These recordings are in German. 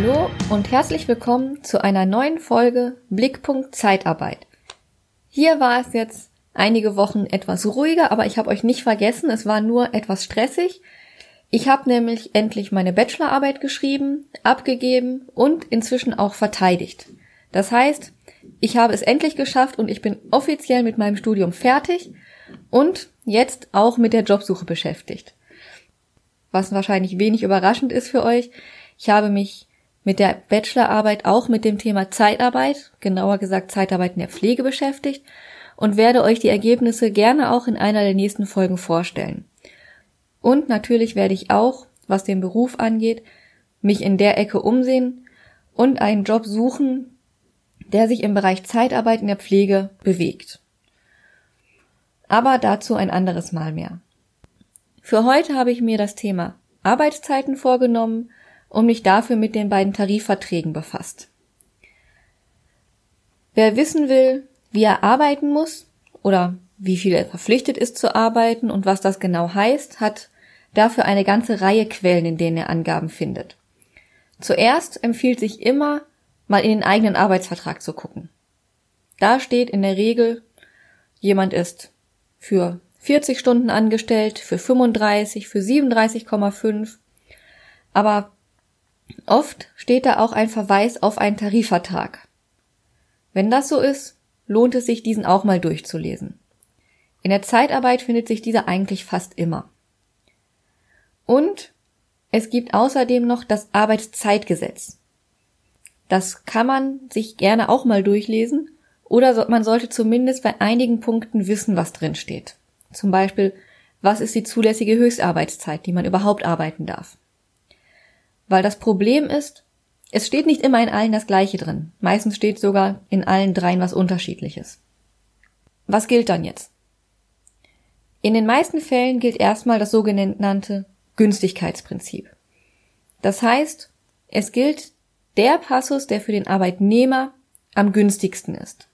Hallo und herzlich willkommen zu einer neuen Folge Blickpunkt Zeitarbeit. Hier war es jetzt einige Wochen etwas ruhiger, aber ich habe euch nicht vergessen, es war nur etwas stressig. Ich habe nämlich endlich meine Bachelorarbeit geschrieben, abgegeben und inzwischen auch verteidigt. Das heißt, ich habe es endlich geschafft und ich bin offiziell mit meinem Studium fertig und jetzt auch mit der Jobsuche beschäftigt. Was wahrscheinlich wenig überraschend ist für euch. Ich habe mich mit der Bachelorarbeit auch mit dem Thema Zeitarbeit, genauer gesagt Zeitarbeit in der Pflege beschäftigt und werde euch die Ergebnisse gerne auch in einer der nächsten Folgen vorstellen. Und natürlich werde ich auch, was den Beruf angeht, mich in der Ecke umsehen und einen Job suchen, der sich im Bereich Zeitarbeit in der Pflege bewegt. Aber dazu ein anderes Mal mehr. Für heute habe ich mir das Thema Arbeitszeiten vorgenommen und mich dafür mit den beiden Tarifverträgen befasst. Wer wissen will, wie er arbeiten muss oder wie viel er verpflichtet ist zu arbeiten und was das genau heißt, hat dafür eine ganze Reihe Quellen, in denen er Angaben findet. Zuerst empfiehlt sich immer, mal in den eigenen Arbeitsvertrag zu gucken. Da steht in der Regel, jemand ist für 40 Stunden angestellt, für 35, für 37,5. Aber oft steht da auch ein Verweis auf einen Tarifvertrag. Wenn das so ist, lohnt es sich, diesen auch mal durchzulesen. In der Zeitarbeit findet sich dieser eigentlich fast immer. Und es gibt außerdem noch das Arbeitszeitgesetz. Das kann man sich gerne auch mal durchlesen oder man sollte zumindest bei einigen Punkten wissen, was drin steht. Zum Beispiel, was ist die zulässige Höchstarbeitszeit, die man überhaupt arbeiten darf? Weil das Problem ist, es steht nicht immer in allen das Gleiche drin. Meistens steht sogar in allen dreien was Unterschiedliches. Was gilt dann jetzt? In den meisten Fällen gilt erstmal das sogenannte Günstigkeitsprinzip. Das heißt, es gilt der Passus, der für den Arbeitnehmer am günstigsten ist.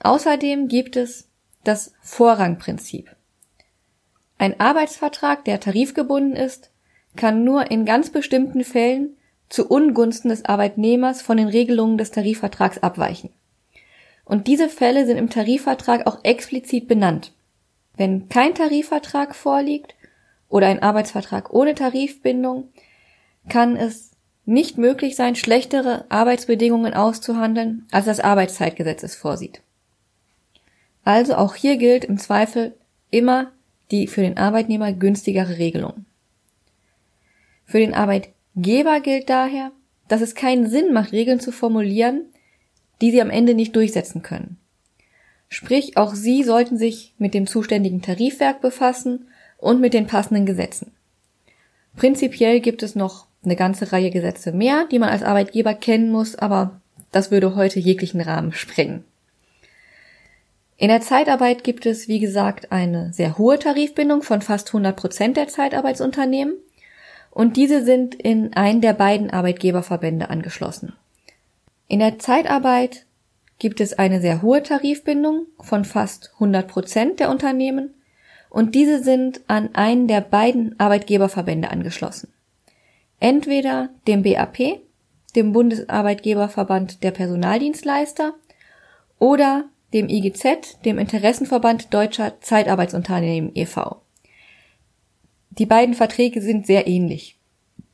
Außerdem gibt es das Vorrangprinzip. Ein Arbeitsvertrag, der tarifgebunden ist, kann nur in ganz bestimmten Fällen zu Ungunsten des Arbeitnehmers von den Regelungen des Tarifvertrags abweichen. Und diese Fälle sind im Tarifvertrag auch explizit benannt. Wenn kein Tarifvertrag vorliegt oder ein Arbeitsvertrag ohne Tarifbindung, kann es nicht möglich sein, schlechtere Arbeitsbedingungen auszuhandeln, als das Arbeitszeitgesetz es vorsieht. Also auch hier gilt im Zweifel immer die für den Arbeitnehmer günstigere Regelung. Für den Arbeitgeber gilt daher, dass es keinen Sinn macht, Regeln zu formulieren, die sie am Ende nicht durchsetzen können. Sprich, auch sie sollten sich mit dem zuständigen Tarifwerk befassen und mit den passenden Gesetzen. Prinzipiell gibt es noch eine ganze Reihe Gesetze mehr, die man als Arbeitgeber kennen muss, aber das würde heute jeglichen Rahmen sprengen. In der Zeitarbeit gibt es, wie gesagt, eine sehr hohe Tarifbindung von fast 100 Prozent der Zeitarbeitsunternehmen und diese sind in einen der beiden Arbeitgeberverbände angeschlossen. In der Zeitarbeit gibt es eine sehr hohe Tarifbindung von fast 100 Prozent der Unternehmen und diese sind an einen der beiden Arbeitgeberverbände angeschlossen. Entweder dem BAP, dem Bundesarbeitgeberverband der Personaldienstleister, oder dem IGZ, dem Interessenverband Deutscher Zeitarbeitsunternehmen e.V. Die beiden Verträge sind sehr ähnlich.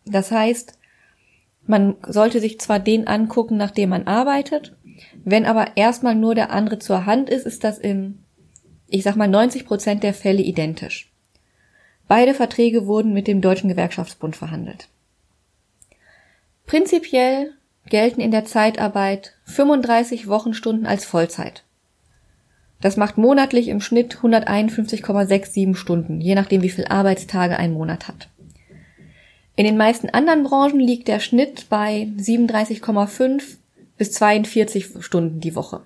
Das heißt, man sollte sich zwar den angucken, nach dem man arbeitet, wenn aber erstmal nur der andere zur Hand ist, ist das in, ich sag mal, 90 Prozent der Fälle identisch. Beide Verträge wurden mit dem Deutschen Gewerkschaftsbund verhandelt. Prinzipiell gelten in der Zeitarbeit 35 Wochenstunden als Vollzeit. Das macht monatlich im Schnitt 151,67 Stunden, je nachdem wie viel Arbeitstage ein Monat hat. In den meisten anderen Branchen liegt der Schnitt bei 37,5 bis 42 Stunden die Woche.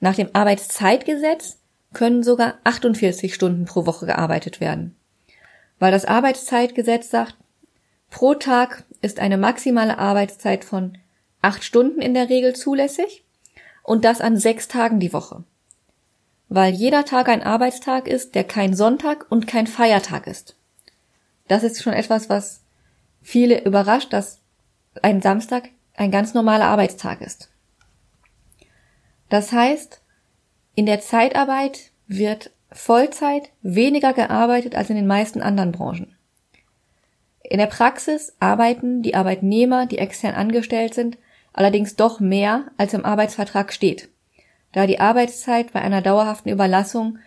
Nach dem Arbeitszeitgesetz können sogar 48 Stunden pro Woche gearbeitet werden. Weil das Arbeitszeitgesetz sagt, pro Tag ist eine maximale Arbeitszeit von 8 Stunden in der Regel zulässig und das an sechs Tagen die Woche weil jeder Tag ein Arbeitstag ist, der kein Sonntag und kein Feiertag ist. Das ist schon etwas, was viele überrascht, dass ein Samstag ein ganz normaler Arbeitstag ist. Das heißt, in der Zeitarbeit wird Vollzeit weniger gearbeitet als in den meisten anderen Branchen. In der Praxis arbeiten die Arbeitnehmer, die extern angestellt sind, allerdings doch mehr, als im Arbeitsvertrag steht, da die Arbeitszeit bei einer dauerhaften Überlassung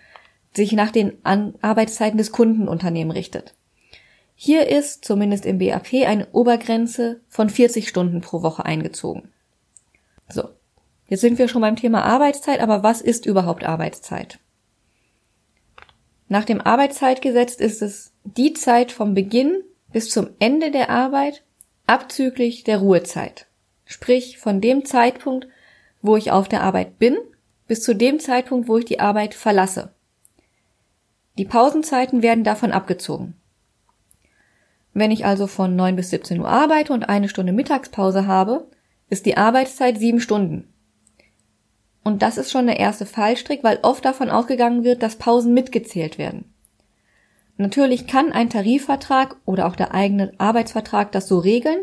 sich nach den Arbeitszeiten des Kundenunternehmen richtet. Hier ist, zumindest im BAP, eine Obergrenze von 40 Stunden pro Woche eingezogen. So. Jetzt sind wir schon beim Thema Arbeitszeit, aber was ist überhaupt Arbeitszeit? Nach dem Arbeitszeitgesetz ist es die Zeit vom Beginn bis zum Ende der Arbeit abzüglich der Ruhezeit. Sprich, von dem Zeitpunkt, wo ich auf der Arbeit bin, bis zu dem Zeitpunkt, wo ich die Arbeit verlasse. Die Pausenzeiten werden davon abgezogen. Wenn ich also von 9 bis 17 Uhr arbeite und eine Stunde Mittagspause habe, ist die Arbeitszeit sieben Stunden. Und das ist schon der erste Fallstrick, weil oft davon ausgegangen wird, dass Pausen mitgezählt werden. Natürlich kann ein Tarifvertrag oder auch der eigene Arbeitsvertrag das so regeln,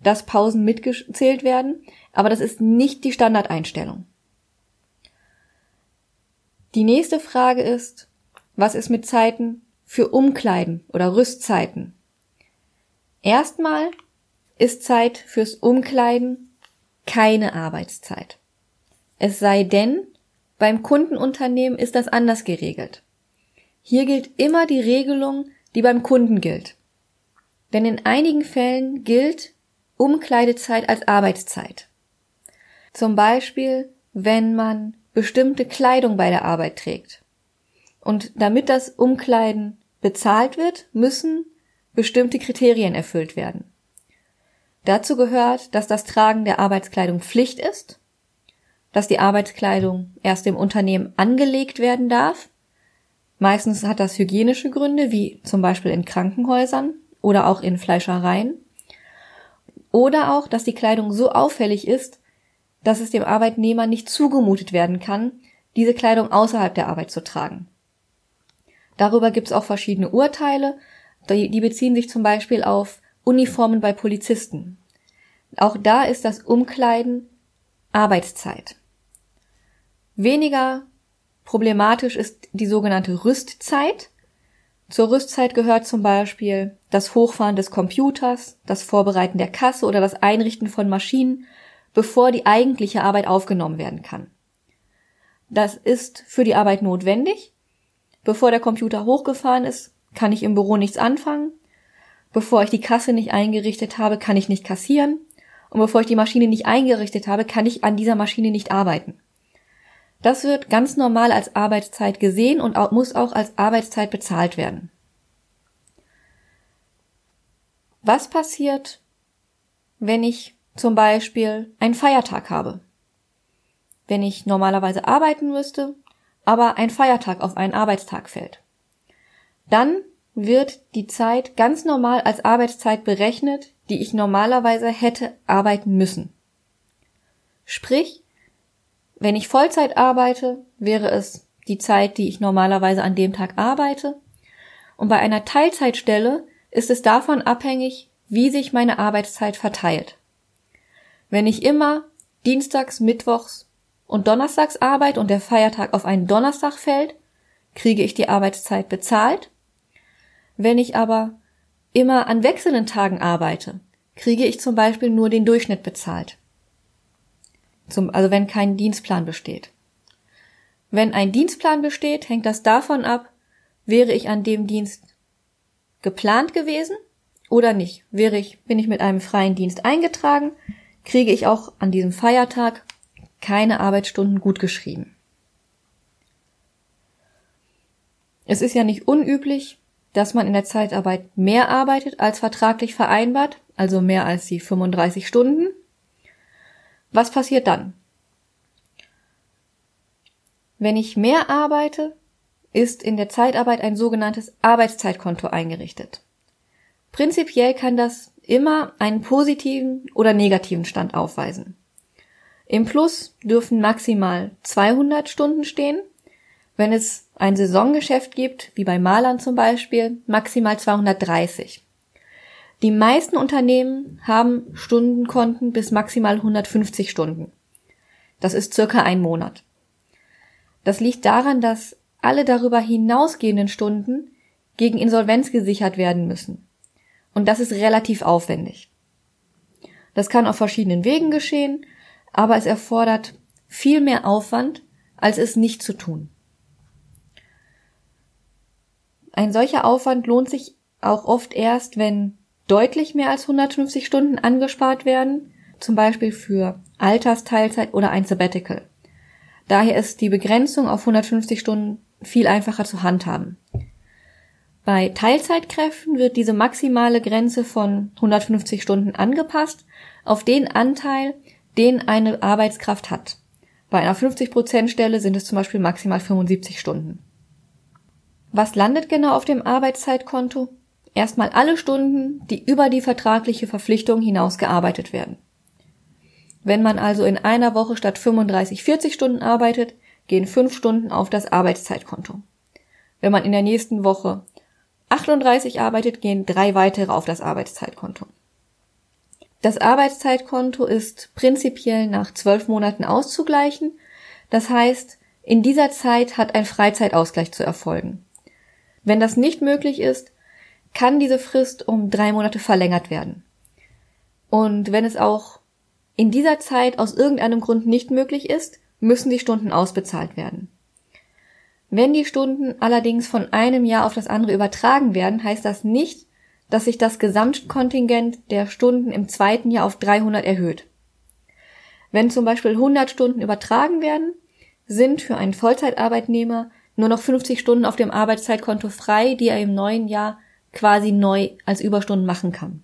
dass Pausen mitgezählt werden, aber das ist nicht die Standardeinstellung. Die nächste Frage ist, was ist mit Zeiten für Umkleiden oder Rüstzeiten? Erstmal ist Zeit fürs Umkleiden keine Arbeitszeit. Es sei denn, beim Kundenunternehmen ist das anders geregelt. Hier gilt immer die Regelung, die beim Kunden gilt. Denn in einigen Fällen gilt Umkleidezeit als Arbeitszeit. Zum Beispiel, wenn man bestimmte Kleidung bei der Arbeit trägt. Und damit das Umkleiden bezahlt wird, müssen bestimmte Kriterien erfüllt werden. Dazu gehört, dass das Tragen der Arbeitskleidung Pflicht ist dass die Arbeitskleidung erst im Unternehmen angelegt werden darf. Meistens hat das hygienische Gründe, wie zum Beispiel in Krankenhäusern oder auch in Fleischereien. Oder auch, dass die Kleidung so auffällig ist, dass es dem Arbeitnehmer nicht zugemutet werden kann, diese Kleidung außerhalb der Arbeit zu tragen. Darüber gibt es auch verschiedene Urteile, die beziehen sich zum Beispiel auf Uniformen bei Polizisten. Auch da ist das Umkleiden Arbeitszeit. Weniger problematisch ist die sogenannte Rüstzeit. Zur Rüstzeit gehört zum Beispiel das Hochfahren des Computers, das Vorbereiten der Kasse oder das Einrichten von Maschinen, bevor die eigentliche Arbeit aufgenommen werden kann. Das ist für die Arbeit notwendig. Bevor der Computer hochgefahren ist, kann ich im Büro nichts anfangen. Bevor ich die Kasse nicht eingerichtet habe, kann ich nicht kassieren. Und bevor ich die Maschine nicht eingerichtet habe, kann ich an dieser Maschine nicht arbeiten. Das wird ganz normal als Arbeitszeit gesehen und auch, muss auch als Arbeitszeit bezahlt werden. Was passiert, wenn ich zum Beispiel einen Feiertag habe? Wenn ich normalerweise arbeiten müsste, aber ein Feiertag auf einen Arbeitstag fällt. Dann wird die Zeit ganz normal als Arbeitszeit berechnet, die ich normalerweise hätte arbeiten müssen. Sprich, wenn ich Vollzeit arbeite, wäre es die Zeit, die ich normalerweise an dem Tag arbeite. Und bei einer Teilzeitstelle ist es davon abhängig, wie sich meine Arbeitszeit verteilt. Wenn ich immer Dienstags, Mittwochs und Donnerstags arbeite und der Feiertag auf einen Donnerstag fällt, kriege ich die Arbeitszeit bezahlt. Wenn ich aber immer an wechselnden Tagen arbeite, kriege ich zum Beispiel nur den Durchschnitt bezahlt. Zum, also wenn kein Dienstplan besteht. Wenn ein Dienstplan besteht, hängt das davon ab, wäre ich an dem Dienst geplant gewesen oder nicht. Wäre ich, bin ich mit einem freien Dienst eingetragen, kriege ich auch an diesem Feiertag keine Arbeitsstunden gutgeschrieben. Es ist ja nicht unüblich, dass man in der Zeitarbeit mehr arbeitet als vertraglich vereinbart, also mehr als die 35 Stunden. Was passiert dann? Wenn ich mehr arbeite, ist in der Zeitarbeit ein sogenanntes Arbeitszeitkonto eingerichtet. Prinzipiell kann das immer einen positiven oder negativen Stand aufweisen. Im Plus dürfen maximal 200 Stunden stehen. Wenn es ein Saisongeschäft gibt, wie bei Malern zum Beispiel, maximal 230. Die meisten Unternehmen haben Stundenkonten bis maximal 150 Stunden. Das ist circa ein Monat. Das liegt daran, dass alle darüber hinausgehenden Stunden gegen Insolvenz gesichert werden müssen. Und das ist relativ aufwendig. Das kann auf verschiedenen Wegen geschehen, aber es erfordert viel mehr Aufwand, als es nicht zu tun. Ein solcher Aufwand lohnt sich auch oft erst, wenn deutlich mehr als 150 Stunden angespart werden, zum Beispiel für Altersteilzeit oder ein Sabbatical. Daher ist die Begrenzung auf 150 Stunden viel einfacher zu handhaben. Bei Teilzeitkräften wird diese maximale Grenze von 150 Stunden angepasst auf den Anteil, den eine Arbeitskraft hat. Bei einer 50% Stelle sind es zum Beispiel maximal 75 Stunden. Was landet genau auf dem Arbeitszeitkonto? Erstmal alle Stunden, die über die vertragliche Verpflichtung hinaus gearbeitet werden. Wenn man also in einer Woche statt 35 40 Stunden arbeitet, gehen 5 Stunden auf das Arbeitszeitkonto. Wenn man in der nächsten Woche 38 arbeitet, gehen drei weitere auf das Arbeitszeitkonto. Das Arbeitszeitkonto ist prinzipiell nach zwölf Monaten auszugleichen. Das heißt, in dieser Zeit hat ein Freizeitausgleich zu erfolgen. Wenn das nicht möglich ist, kann diese Frist um drei Monate verlängert werden. Und wenn es auch in dieser Zeit aus irgendeinem Grund nicht möglich ist, müssen die Stunden ausbezahlt werden. Wenn die Stunden allerdings von einem Jahr auf das andere übertragen werden, heißt das nicht, dass sich das Gesamtkontingent der Stunden im zweiten Jahr auf 300 erhöht. Wenn zum Beispiel 100 Stunden übertragen werden, sind für einen Vollzeitarbeitnehmer nur noch 50 Stunden auf dem Arbeitszeitkonto frei, die er im neuen Jahr quasi neu als Überstunden machen kann.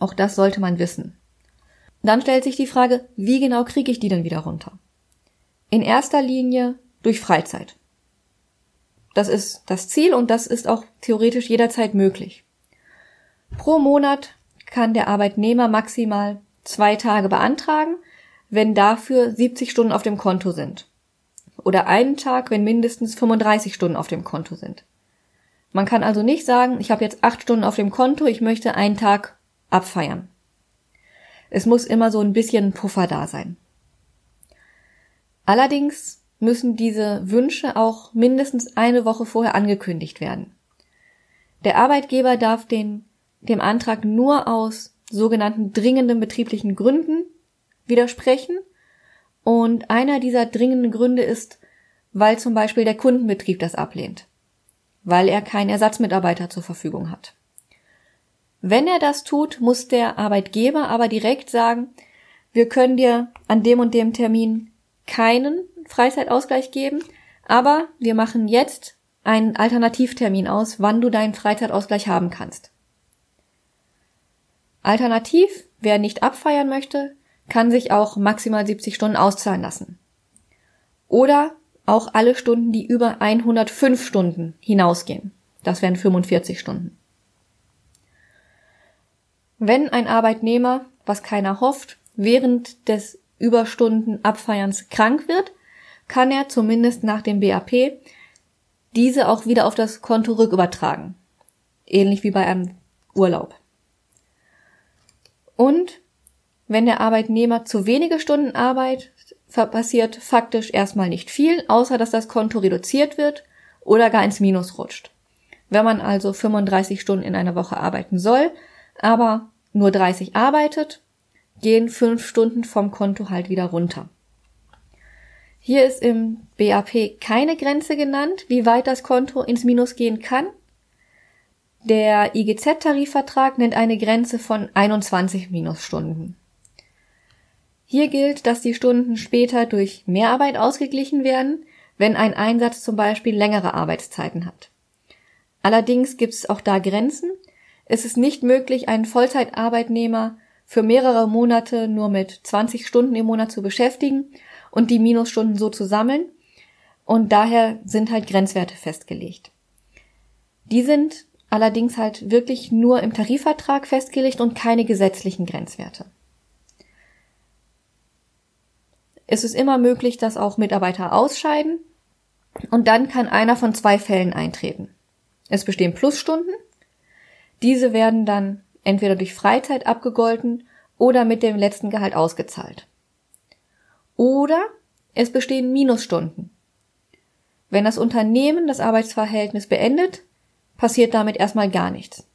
Auch das sollte man wissen. Dann stellt sich die Frage, wie genau kriege ich die denn wieder runter? In erster Linie durch Freizeit. Das ist das Ziel und das ist auch theoretisch jederzeit möglich. Pro Monat kann der Arbeitnehmer maximal zwei Tage beantragen, wenn dafür 70 Stunden auf dem Konto sind. Oder einen Tag, wenn mindestens 35 Stunden auf dem Konto sind. Man kann also nicht sagen, ich habe jetzt acht Stunden auf dem Konto, ich möchte einen Tag abfeiern. Es muss immer so ein bisschen Puffer da sein. Allerdings müssen diese Wünsche auch mindestens eine Woche vorher angekündigt werden. Der Arbeitgeber darf den dem Antrag nur aus sogenannten dringenden betrieblichen Gründen widersprechen. Und einer dieser dringenden Gründe ist, weil zum Beispiel der Kundenbetrieb das ablehnt, weil er keinen Ersatzmitarbeiter zur Verfügung hat. Wenn er das tut, muss der Arbeitgeber aber direkt sagen, wir können dir an dem und dem Termin keinen Freizeitausgleich geben, aber wir machen jetzt einen Alternativtermin aus, wann du deinen Freizeitausgleich haben kannst. Alternativ, wer nicht abfeiern möchte, kann sich auch maximal 70 Stunden auszahlen lassen. Oder auch alle Stunden, die über 105 Stunden hinausgehen. Das wären 45 Stunden. Wenn ein Arbeitnehmer, was keiner hofft, während des Überstunden Abfeierns krank wird, kann er zumindest nach dem BAP diese auch wieder auf das Konto rückübertragen. Ähnlich wie bei einem Urlaub. Und wenn der Arbeitnehmer zu wenige Stunden arbeitet, passiert faktisch erstmal nicht viel, außer dass das Konto reduziert wird oder gar ins Minus rutscht. Wenn man also 35 Stunden in einer Woche arbeiten soll, aber nur 30 arbeitet, gehen 5 Stunden vom Konto halt wieder runter. Hier ist im BAP keine Grenze genannt, wie weit das Konto ins Minus gehen kann. Der IGZ-Tarifvertrag nennt eine Grenze von 21 Minusstunden. Hier gilt, dass die Stunden später durch Mehrarbeit ausgeglichen werden, wenn ein Einsatz zum Beispiel längere Arbeitszeiten hat. Allerdings gibt es auch da Grenzen. Es ist nicht möglich, einen Vollzeitarbeitnehmer für mehrere Monate nur mit 20 Stunden im Monat zu beschäftigen und die Minusstunden so zu sammeln. Und daher sind halt Grenzwerte festgelegt. Die sind allerdings halt wirklich nur im Tarifvertrag festgelegt und keine gesetzlichen Grenzwerte. Es ist immer möglich, dass auch Mitarbeiter ausscheiden und dann kann einer von zwei Fällen eintreten. Es bestehen Plusstunden. Diese werden dann entweder durch Freizeit abgegolten oder mit dem letzten Gehalt ausgezahlt. Oder es bestehen Minusstunden. Wenn das Unternehmen das Arbeitsverhältnis beendet, passiert damit erstmal gar nichts.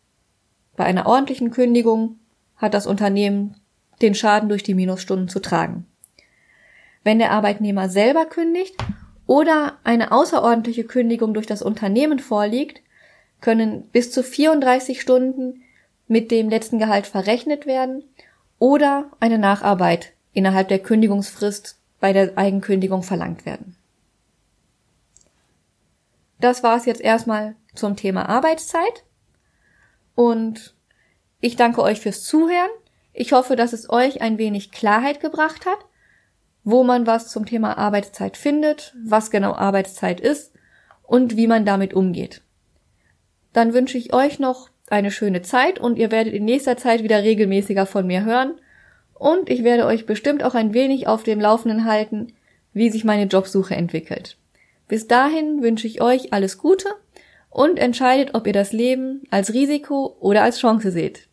Bei einer ordentlichen Kündigung hat das Unternehmen den Schaden durch die Minusstunden zu tragen. Wenn der Arbeitnehmer selber kündigt oder eine außerordentliche Kündigung durch das Unternehmen vorliegt, können bis zu 34 Stunden mit dem letzten Gehalt verrechnet werden oder eine Nacharbeit innerhalb der Kündigungsfrist bei der Eigenkündigung verlangt werden. Das war es jetzt erstmal zum Thema Arbeitszeit und ich danke euch fürs Zuhören. Ich hoffe, dass es euch ein wenig Klarheit gebracht hat, wo man was zum Thema Arbeitszeit findet, was genau Arbeitszeit ist und wie man damit umgeht. Dann wünsche ich euch noch eine schöne Zeit und ihr werdet in nächster Zeit wieder regelmäßiger von mir hören. Und ich werde euch bestimmt auch ein wenig auf dem Laufenden halten, wie sich meine Jobsuche entwickelt. Bis dahin wünsche ich euch alles Gute und entscheidet, ob ihr das Leben als Risiko oder als Chance seht.